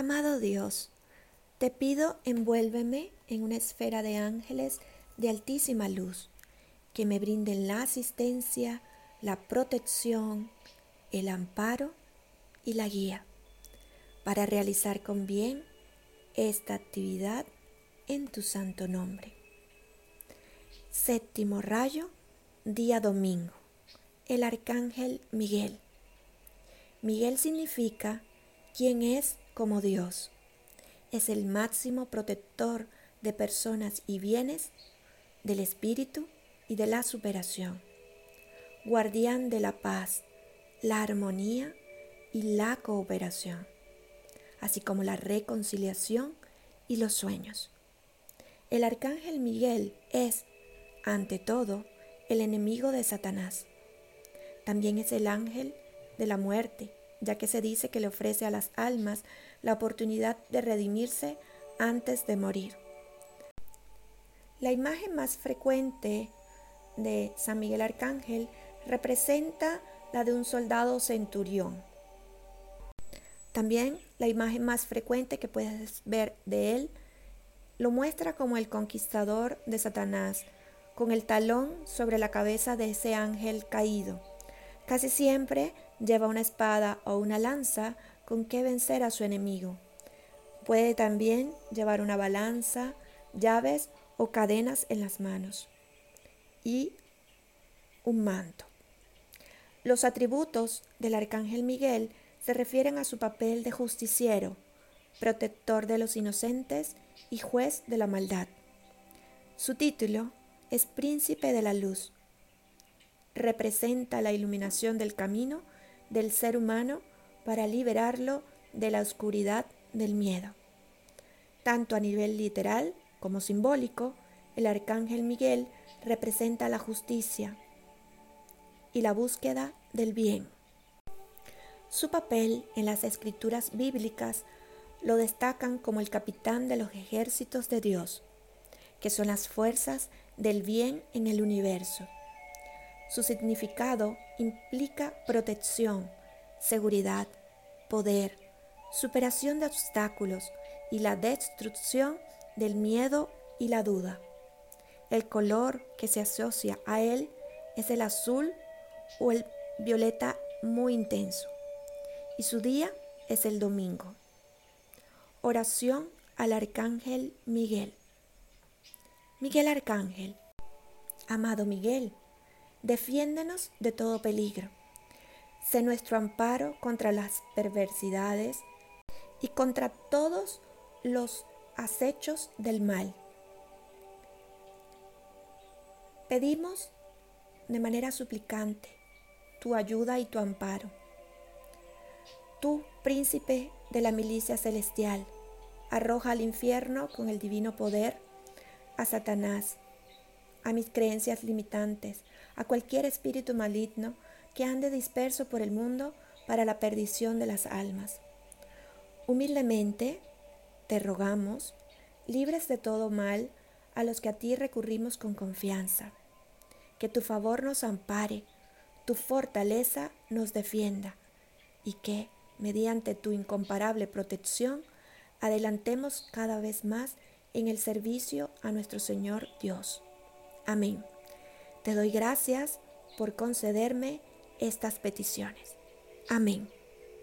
Amado Dios, te pido envuélveme en una esfera de ángeles de altísima luz, que me brinden la asistencia, la protección, el amparo y la guía para realizar con bien esta actividad en tu santo nombre. Séptimo rayo, día domingo. El arcángel Miguel. Miguel significa quien es como Dios. Es el máximo protector de personas y bienes, del espíritu y de la superación. Guardián de la paz, la armonía y la cooperación, así como la reconciliación y los sueños. El arcángel Miguel es, ante todo, el enemigo de Satanás. También es el ángel de la muerte, ya que se dice que le ofrece a las almas la oportunidad de redimirse antes de morir. La imagen más frecuente de San Miguel Arcángel representa la de un soldado centurión. También la imagen más frecuente que puedes ver de él lo muestra como el conquistador de Satanás, con el talón sobre la cabeza de ese ángel caído. Casi siempre lleva una espada o una lanza con que vencer a su enemigo. Puede también llevar una balanza, llaves o cadenas en las manos y un manto. Los atributos del arcángel Miguel se refieren a su papel de justiciero, protector de los inocentes y juez de la maldad. Su título es Príncipe de la Luz. Representa la iluminación del camino del ser humano para liberarlo de la oscuridad del miedo. Tanto a nivel literal como simbólico, el arcángel Miguel representa la justicia y la búsqueda del bien. Su papel en las escrituras bíblicas lo destacan como el capitán de los ejércitos de Dios, que son las fuerzas del bien en el universo. Su significado implica protección, seguridad, poder, superación de obstáculos y la destrucción del miedo y la duda. El color que se asocia a él es el azul o el violeta muy intenso. Y su día es el domingo. Oración al Arcángel Miguel. Miguel Arcángel, amado Miguel, defiéndenos de todo peligro. Sé nuestro amparo contra las perversidades y contra todos los acechos del mal. Pedimos de manera suplicante tu ayuda y tu amparo. Tú, príncipe de la milicia celestial, arroja al infierno con el divino poder a Satanás, a mis creencias limitantes, a cualquier espíritu maligno que ande disperso por el mundo para la perdición de las almas. Humildemente te rogamos, libres de todo mal, a los que a ti recurrimos con confianza. Que tu favor nos ampare, tu fortaleza nos defienda y que, mediante tu incomparable protección, adelantemos cada vez más en el servicio a nuestro Señor Dios. Amén. Te doy gracias por concederme estas peticiones. Amén.